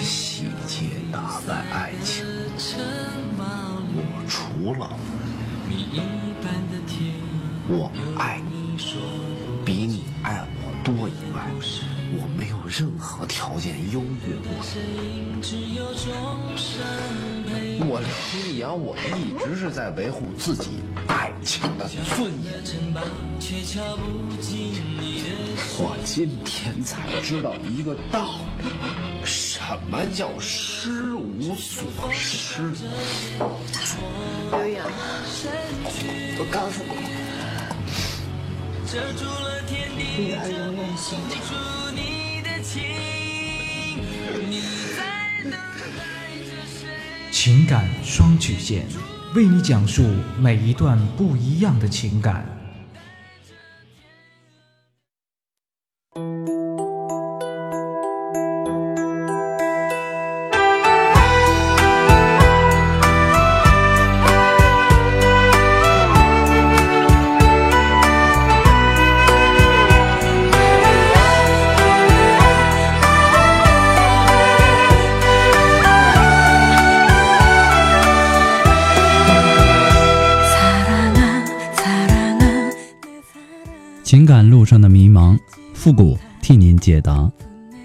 细节打败爱情，我除了我爱你比你爱我多以外，我没有任何条件优越过你。我刘洋，我一直是在维护自己爱情的尊严。我今天才知道一个道理，什么叫失无所失？刘洋，我告诉你，女儿永远心疼。情感双曲线，为你讲述每一段不一样的情感。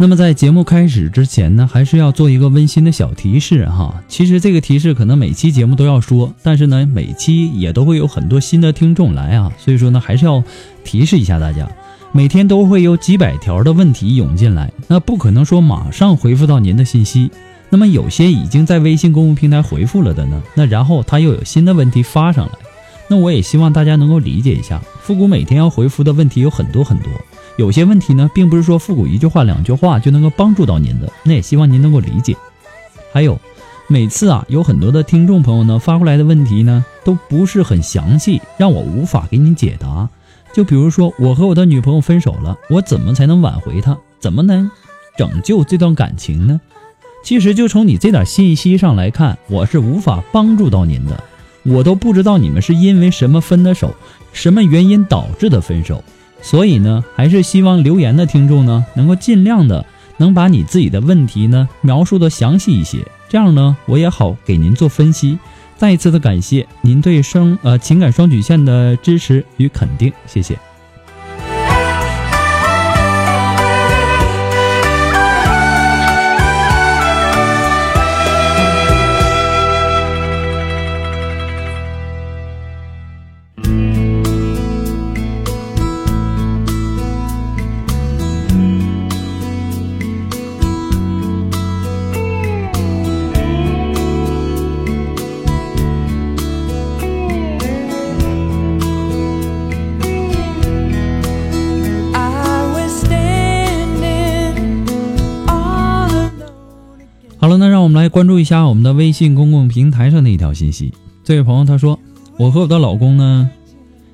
那么在节目开始之前呢，还是要做一个温馨的小提示哈。其实这个提示可能每期节目都要说，但是呢，每期也都会有很多新的听众来啊，所以说呢，还是要提示一下大家。每天都会有几百条的问题涌进来，那不可能说马上回复到您的信息。那么有些已经在微信公众平台回复了的呢，那然后他又有新的问题发上来，那我也希望大家能够理解一下，复古每天要回复的问题有很多很多。有些问题呢，并不是说复古一句话、两句话就能够帮助到您的，那也希望您能够理解。还有，每次啊，有很多的听众朋友呢发过来的问题呢，都不是很详细，让我无法给您解答。就比如说，我和我的女朋友分手了，我怎么才能挽回她？怎么能拯救这段感情呢？其实，就从你这点信息上来看，我是无法帮助到您的。我都不知道你们是因为什么分的手，什么原因导致的分手。所以呢，还是希望留言的听众呢，能够尽量的能把你自己的问题呢描述的详细一些，这样呢，我也好给您做分析。再一次的感谢您对双呃情感双曲线的支持与肯定，谢谢。关注一下我们的微信公共平台上的一条信息。这位朋友他说：“我和我的老公呢，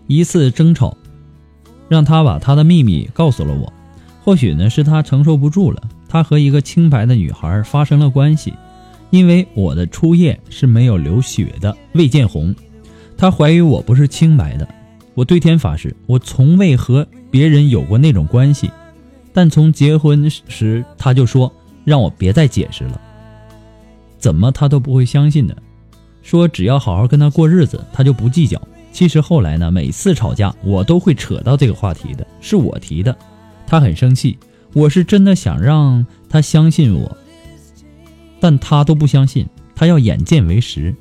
一次争吵，让他把他的秘密告诉了我。或许呢是他承受不住了，他和一个清白的女孩发生了关系。因为我的初夜是没有流血的，未见红。他怀疑我不是清白的。我对天发誓，我从未和别人有过那种关系。但从结婚时他就说让我别再解释了。”怎么他都不会相信的，说只要好好跟他过日子，他就不计较。其实后来呢，每次吵架我都会扯到这个话题的，是我提的，他很生气。我是真的想让他相信我，但他都不相信，他要眼见为实。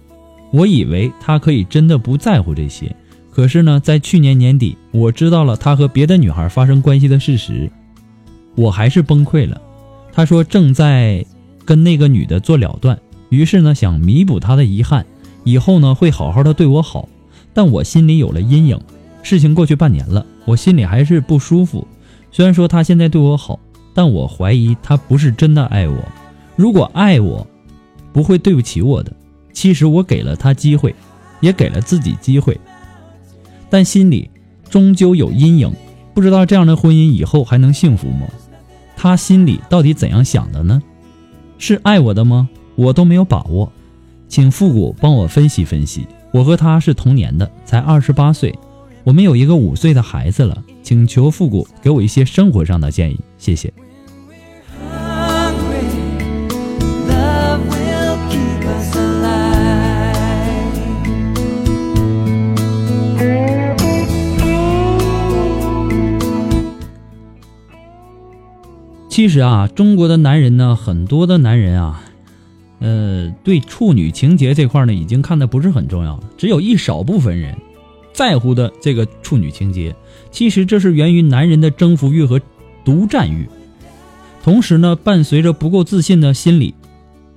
我以为他可以真的不在乎这些，可是呢，在去年年底，我知道了他和别的女孩发生关系的事实，我还是崩溃了。他说正在跟那个女的做了断。于是呢，想弥补他的遗憾，以后呢会好好的对我好，但我心里有了阴影。事情过去半年了，我心里还是不舒服。虽然说他现在对我好，但我怀疑他不是真的爱我。如果爱我，不会对不起我的。其实我给了他机会，也给了自己机会，但心里终究有阴影。不知道这样的婚姻以后还能幸福吗？他心里到底怎样想的呢？是爱我的吗？我都没有把握，请复古帮我分析分析。我和他是同年的，才二十八岁，我们有一个五岁的孩子了，请求复古给我一些生活上的建议，谢谢。其实啊，中国的男人呢，很多的男人啊。呃，对处女情节这块呢，已经看的不是很重要了。只有一少部分人在乎的这个处女情节，其实这是源于男人的征服欲和独占欲，同时呢，伴随着不够自信的心理。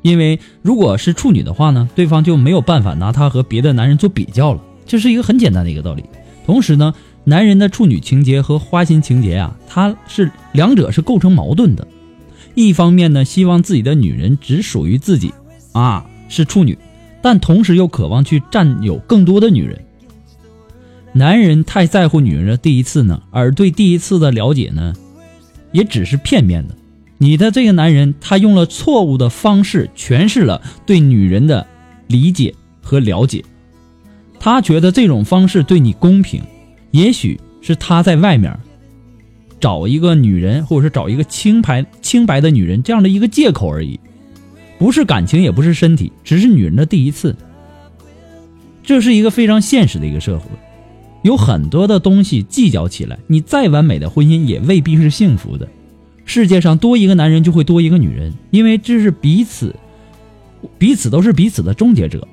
因为如果是处女的话呢，对方就没有办法拿她和别的男人做比较了，这是一个很简单的一个道理。同时呢，男人的处女情节和花心情节啊，它是两者是构成矛盾的。一方面呢，希望自己的女人只属于自己，啊，是处女，但同时又渴望去占有更多的女人。男人太在乎女人的第一次呢，而对第一次的了解呢，也只是片面的。你的这个男人，他用了错误的方式诠释了对女人的理解和了解，他觉得这种方式对你公平，也许是他在外面。找一个女人，或者是找一个清白清白的女人，这样的一个借口而已，不是感情，也不是身体，只是女人的第一次。这是一个非常现实的一个社会，有很多的东西计较起来，你再完美的婚姻也未必是幸福的。世界上多一个男人就会多一个女人，因为这是彼此，彼此都是彼此的终结者，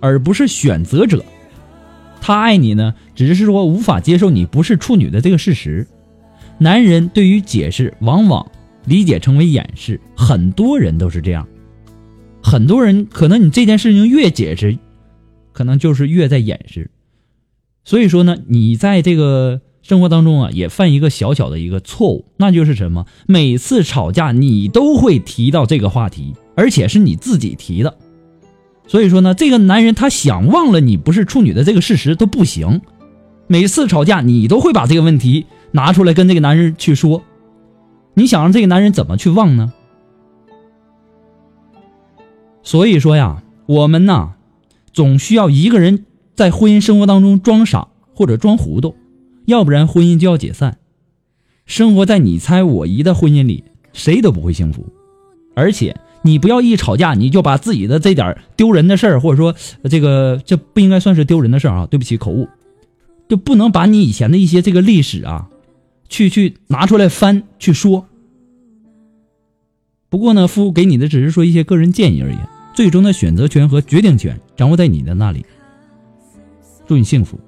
而不是选择者。他爱你呢，只是说无法接受你不是处女的这个事实。男人对于解释往往理解成为掩饰，很多人都是这样。很多人可能你这件事情越解释，可能就是越在掩饰。所以说呢，你在这个生活当中啊，也犯一个小小的一个错误，那就是什么？每次吵架你都会提到这个话题，而且是你自己提的。所以说呢，这个男人他想忘了你不是处女的这个事实都不行。每次吵架你都会把这个问题。拿出来跟这个男人去说，你想让这个男人怎么去忘呢？所以说呀，我们呐，总需要一个人在婚姻生活当中装傻或者装糊涂，要不然婚姻就要解散。生活在你猜我疑的婚姻里，谁都不会幸福。而且你不要一吵架你就把自己的这点丢人的事儿，或者说这个这不应该算是丢人的事儿啊，对不起口误，就不能把你以前的一些这个历史啊。去去拿出来翻去说。不过呢，夫给你的只是说一些个人建议而已，最终的选择权和决定权掌握在你的那里。祝你幸福。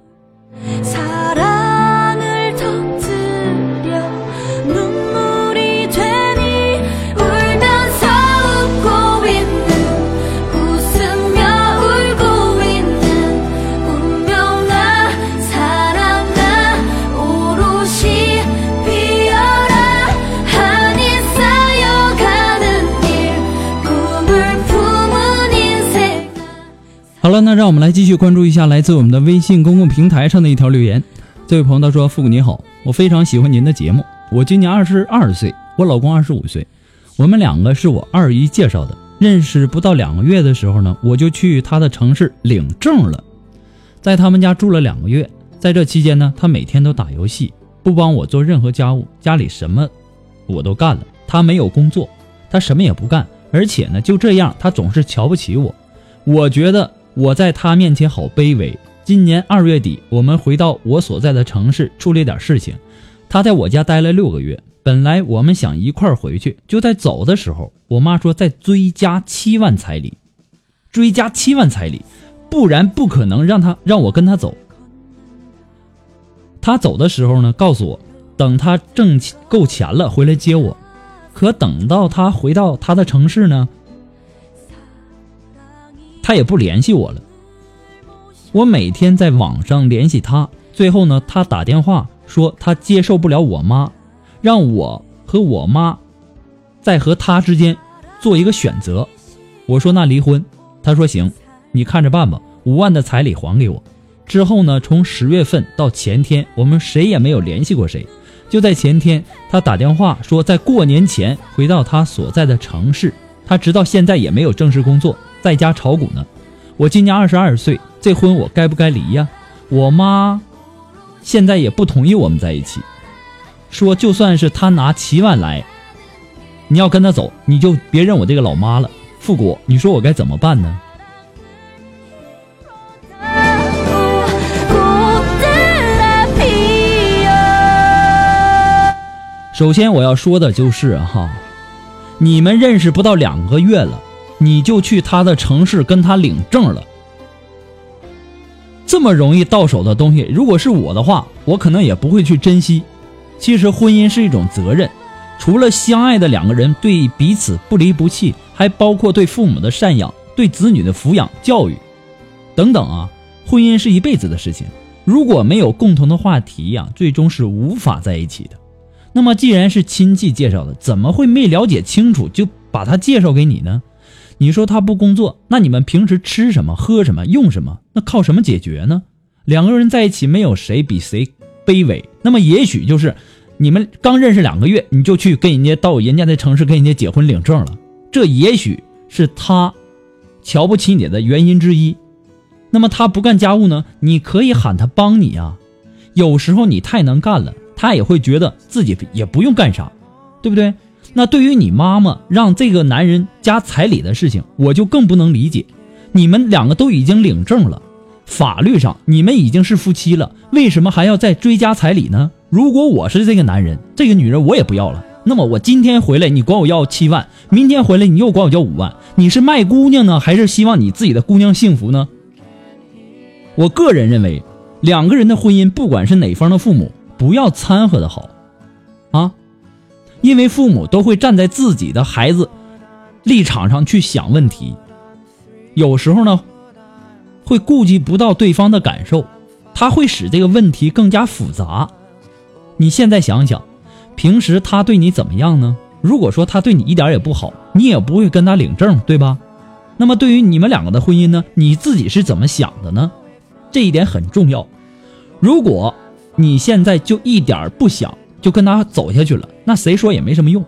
那让我们来继续关注一下来自我们的微信公共平台上的一条留言。这位朋友他说：“父母你好，我非常喜欢您的节目。我今年二十二岁，我老公二十五岁，我们两个是我二姨介绍的。认识不到两个月的时候呢，我就去他的城市领证了，在他们家住了两个月。在这期间呢，他每天都打游戏，不帮我做任何家务，家里什么我都干了。他没有工作，他什么也不干，而且呢，就这样，他总是瞧不起我。我觉得。”我在他面前好卑微。今年二月底，我们回到我所在的城市，处理点事情。他在我家待了六个月。本来我们想一块回去，就在走的时候，我妈说再追加七万彩礼，追加七万彩礼，不然不可能让他让我跟他走。他走的时候呢，告诉我等他挣够钱了回来接我。可等到他回到他的城市呢？他也不联系我了。我每天在网上联系他，最后呢，他打电话说他接受不了我妈，让我和我妈在和他之间做一个选择。我说那离婚，他说行，你看着办吧。五万的彩礼还给我。之后呢，从十月份到前天，我们谁也没有联系过谁。就在前天，他打电话说在过年前回到他所在的城市。他直到现在也没有正式工作。在家炒股呢，我今年二十二岁，这婚我该不该离呀？我妈现在也不同意我们在一起，说就算是他拿七万来，你要跟他走，你就别认我这个老妈了。复古，你说我该怎么办呢？首先我要说的就是哈，你们认识不到两个月了。你就去他的城市跟他领证了，这么容易到手的东西，如果是我的话，我可能也不会去珍惜。其实婚姻是一种责任，除了相爱的两个人对彼此不离不弃，还包括对父母的赡养、对子女的抚养教育等等啊。婚姻是一辈子的事情，如果没有共同的话题呀，最终是无法在一起的。那么既然是亲戚介绍的，怎么会没了解清楚就把他介绍给你呢？你说他不工作，那你们平时吃什么、喝什么、用什么？那靠什么解决呢？两个人在一起，没有谁比谁卑微。那么也许就是你们刚认识两个月，你就去跟人家到人家的城市跟人家结婚领证了，这也许是他瞧不起你的原因之一。那么他不干家务呢？你可以喊他帮你啊。有时候你太能干了，他也会觉得自己也不用干啥，对不对？那对于你妈妈让这个男人加彩礼的事情，我就更不能理解。你们两个都已经领证了，法律上你们已经是夫妻了，为什么还要再追加彩礼呢？如果我是这个男人，这个女人我也不要了。那么我今天回来，你管我要七万；明天回来，你又管我要五万。你是卖姑娘呢，还是希望你自己的姑娘幸福呢？我个人认为，两个人的婚姻，不管是哪方的父母，不要掺和的好，啊。因为父母都会站在自己的孩子立场上去想问题，有时候呢，会顾及不到对方的感受，他会使这个问题更加复杂。你现在想想，平时他对你怎么样呢？如果说他对你一点也不好，你也不会跟他领证，对吧？那么对于你们两个的婚姻呢，你自己是怎么想的呢？这一点很重要。如果你现在就一点不想，就跟他走下去了，那谁说也没什么用。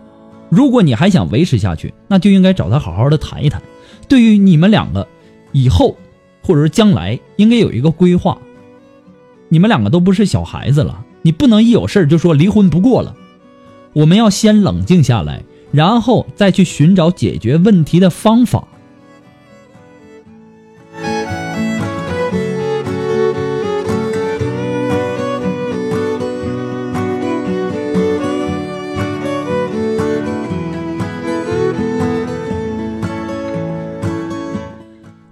如果你还想维持下去，那就应该找他好好的谈一谈。对于你们两个以后或者是将来，应该有一个规划。你们两个都不是小孩子了，你不能一有事就说离婚不过了。我们要先冷静下来，然后再去寻找解决问题的方法。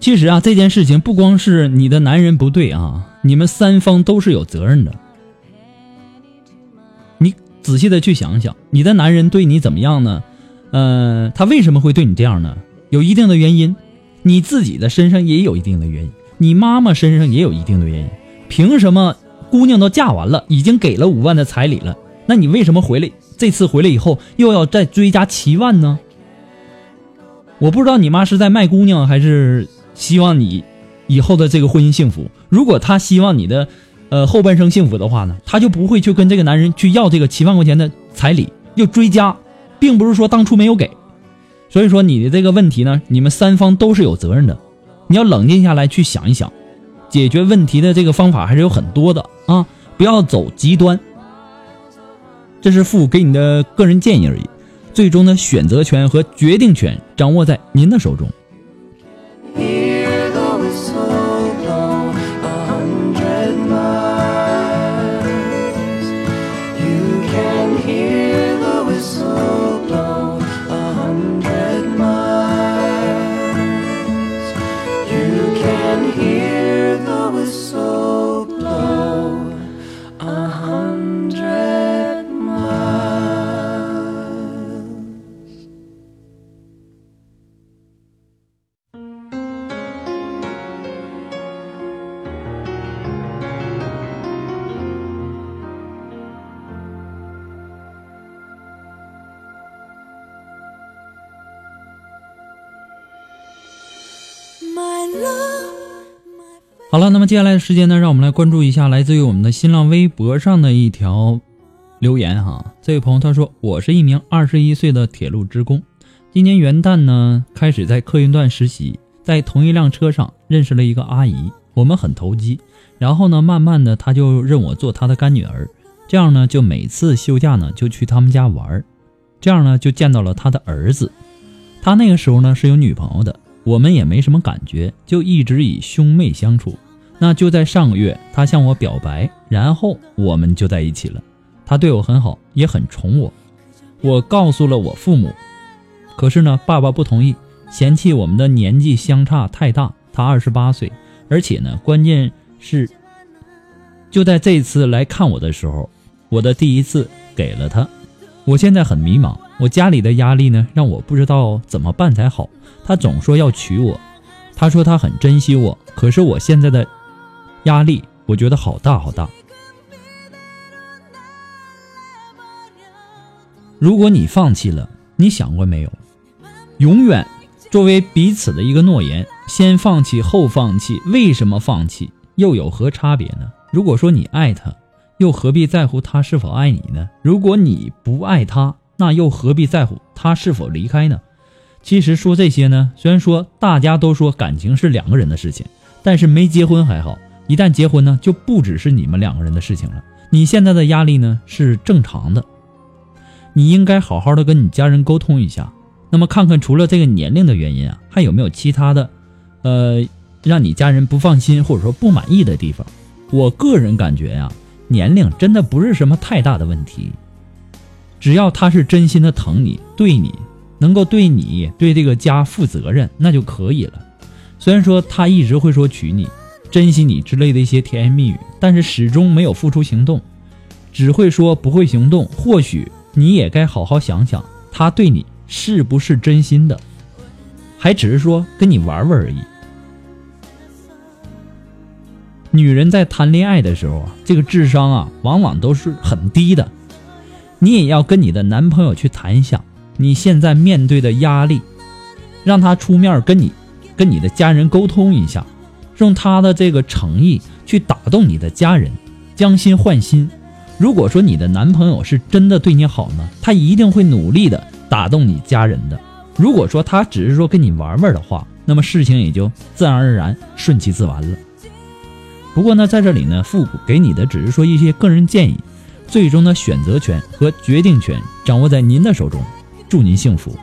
其实啊，这件事情不光是你的男人不对啊，你们三方都是有责任的。你仔细的去想想，你的男人对你怎么样呢？呃，他为什么会对你这样呢？有一定的原因，你自己的身上也有一定的原因，你妈妈身上也有一定的原因。凭什么姑娘都嫁完了，已经给了五万的彩礼了，那你为什么回来这次回来以后又要再追加七万呢？我不知道你妈是在卖姑娘还是。希望你以后的这个婚姻幸福。如果他希望你的，呃后半生幸福的话呢，他就不会去跟这个男人去要这个七万块钱的彩礼，又追加，并不是说当初没有给。所以说你的这个问题呢，你们三方都是有责任的，你要冷静下来去想一想，解决问题的这个方法还是有很多的啊，不要走极端。这是父给你的个人建议而已，最终的选择权和决定权掌握在您的手中。接下来的时间呢，让我们来关注一下来自于我们的新浪微博上的一条留言哈。这位朋友他说：“我是一名二十一岁的铁路职工，今年元旦呢开始在客运段实习，在同一辆车上认识了一个阿姨，我们很投机。然后呢，慢慢的她就认我做她的干女儿，这样呢就每次休假呢就去他们家玩，这样呢就见到了他的儿子。他那个时候呢是有女朋友的。”我们也没什么感觉，就一直以兄妹相处。那就在上个月，他向我表白，然后我们就在一起了。他对我很好，也很宠我。我告诉了我父母，可是呢，爸爸不同意，嫌弃我们的年纪相差太大。他二十八岁，而且呢，关键是就在这次来看我的时候，我的第一次给了他。我现在很迷茫，我家里的压力呢，让我不知道怎么办才好。他总说要娶我，他说他很珍惜我，可是我现在的压力，我觉得好大好大。如果你放弃了，你想过没有？永远作为彼此的一个诺言，先放弃后放弃，为什么放弃？又有何差别呢？如果说你爱他，又何必在乎他是否爱你呢？如果你不爱他，那又何必在乎他是否离开呢？其实说这些呢，虽然说大家都说感情是两个人的事情，但是没结婚还好，一旦结婚呢，就不只是你们两个人的事情了。你现在的压力呢是正常的，你应该好好的跟你家人沟通一下，那么看看除了这个年龄的原因啊，还有没有其他的，呃，让你家人不放心或者说不满意的地方。我个人感觉呀，年龄真的不是什么太大的问题，只要他是真心的疼你，对你。能够对你对这个家负责任，那就可以了。虽然说他一直会说娶你、珍惜你之类的一些甜言蜜语，但是始终没有付出行动，只会说不会行动。或许你也该好好想想，他对你是不是真心的，还只是说跟你玩玩而已。女人在谈恋爱的时候啊，这个智商啊，往往都是很低的。你也要跟你的男朋友去谈一下。你现在面对的压力，让他出面跟你、跟你的家人沟通一下，用他的这个诚意去打动你的家人，将心换心。如果说你的男朋友是真的对你好呢，他一定会努力的打动你家人的。如果说他只是说跟你玩玩的话，那么事情也就自然而然顺其自然了。不过呢，在这里呢，复古给你的只是说一些个人建议，最终的选择权和决定权掌握在您的手中。祝您幸福。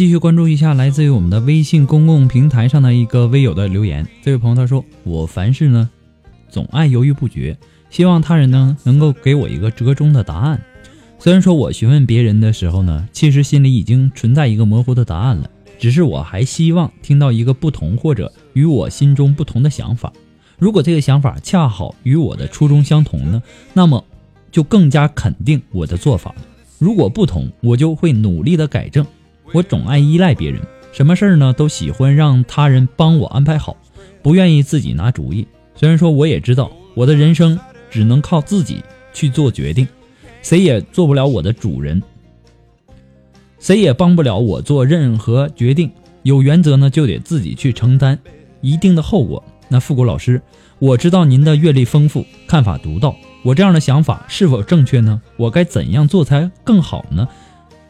继续关注一下来自于我们的微信公共平台上的一个微友的留言。这位朋友他说：“我凡事呢，总爱犹豫不决，希望他人呢能够给我一个折中的答案。虽然说我询问别人的时候呢，其实心里已经存在一个模糊的答案了，只是我还希望听到一个不同或者与我心中不同的想法。如果这个想法恰好与我的初衷相同呢，那么就更加肯定我的做法。如果不同，我就会努力的改正。我总爱依赖别人，什么事儿呢都喜欢让他人帮我安排好，不愿意自己拿主意。虽然说我也知道我的人生只能靠自己去做决定，谁也做不了我的主人，谁也帮不了我做任何决定。有原则呢，就得自己去承担一定的后果。那复古老师，我知道您的阅历丰富，看法独到，我这样的想法是否正确呢？我该怎样做才更好呢？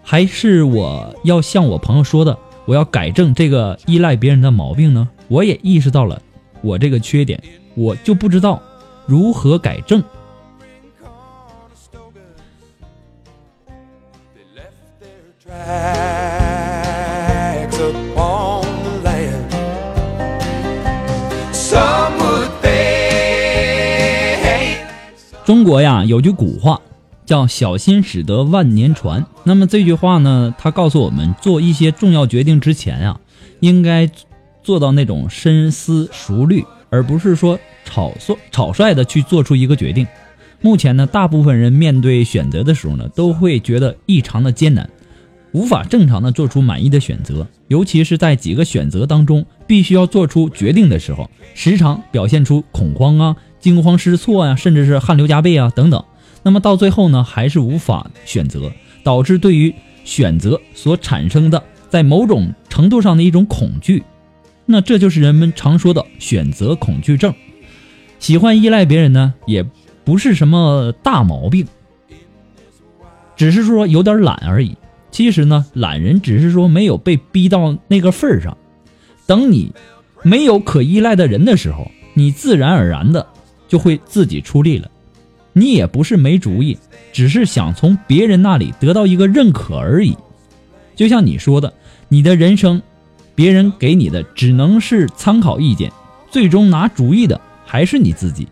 还是我要像我朋友说的，我要改正这个依赖别人的毛病呢？我也意识到了我这个缺点，我就不知道如何改正。中国呀有句古话叫“小心驶得万年船”。那么这句话呢，它告诉我们，做一些重要决定之前啊，应该做到那种深思熟虑，而不是说草率草率的去做出一个决定。目前呢，大部分人面对选择的时候呢，都会觉得异常的艰难，无法正常的做出满意的选择，尤其是在几个选择当中必须要做出决定的时候，时常表现出恐慌啊、惊慌失措呀、甚至是汗流浃背啊等等。那么到最后呢，还是无法选择，导致对于选择所产生的在某种程度上的一种恐惧。那这就是人们常说的选择恐惧症。喜欢依赖别人呢，也不是什么大毛病，只是说有点懒而已。其实呢，懒人只是说没有被逼到那个份儿上。等你没有可依赖的人的时候，你自然而然的就会自己出力了。你也不是没主意，只是想从别人那里得到一个认可而已。就像你说的，你的人生，别人给你的只能是参考意见，最终拿主意的还是你自己。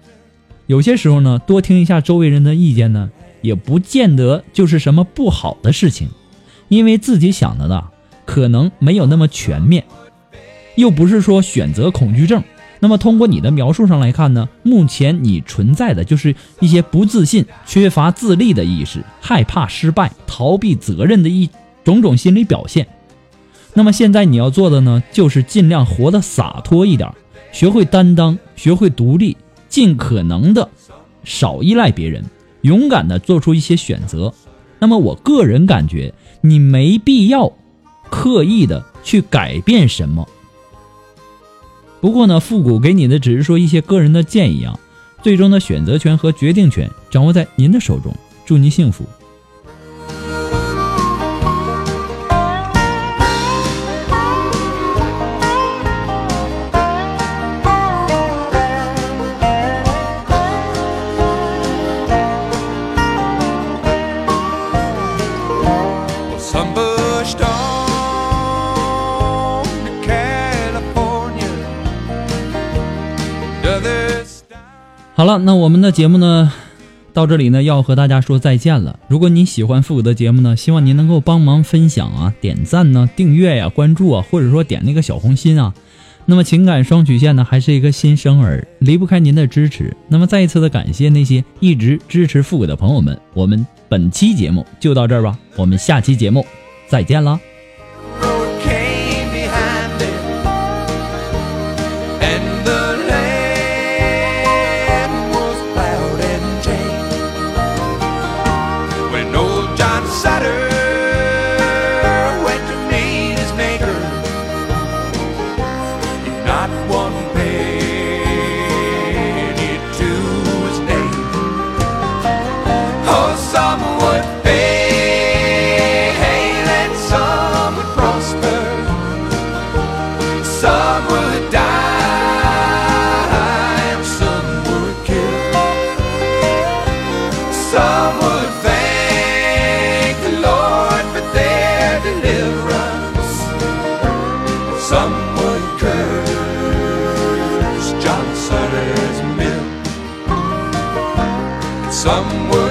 有些时候呢，多听一下周围人的意见呢，也不见得就是什么不好的事情，因为自己想的呢，可能没有那么全面，又不是说选择恐惧症。那么通过你的描述上来看呢，目前你存在的就是一些不自信、缺乏自立的意识、害怕失败、逃避责任的一种种心理表现。那么现在你要做的呢，就是尽量活得洒脱一点，学会担当，学会独立，尽可能的少依赖别人，勇敢的做出一些选择。那么我个人感觉，你没必要刻意的去改变什么。不过呢，复古给你的只是说一些个人的建议啊，最终的选择权和决定权掌握在您的手中。祝您幸福。好了，那我们的节目呢，到这里呢要和大家说再见了。如果您喜欢复古的节目呢，希望您能够帮忙分享啊、点赞呢、订阅呀、关注啊，或者说点那个小红心啊。那么情感双曲线呢，还是一个新生儿，离不开您的支持。那么再一次的感谢那些一直支持复古的朋友们。我们本期节目就到这儿吧，我们下期节目再见啦。somewhere.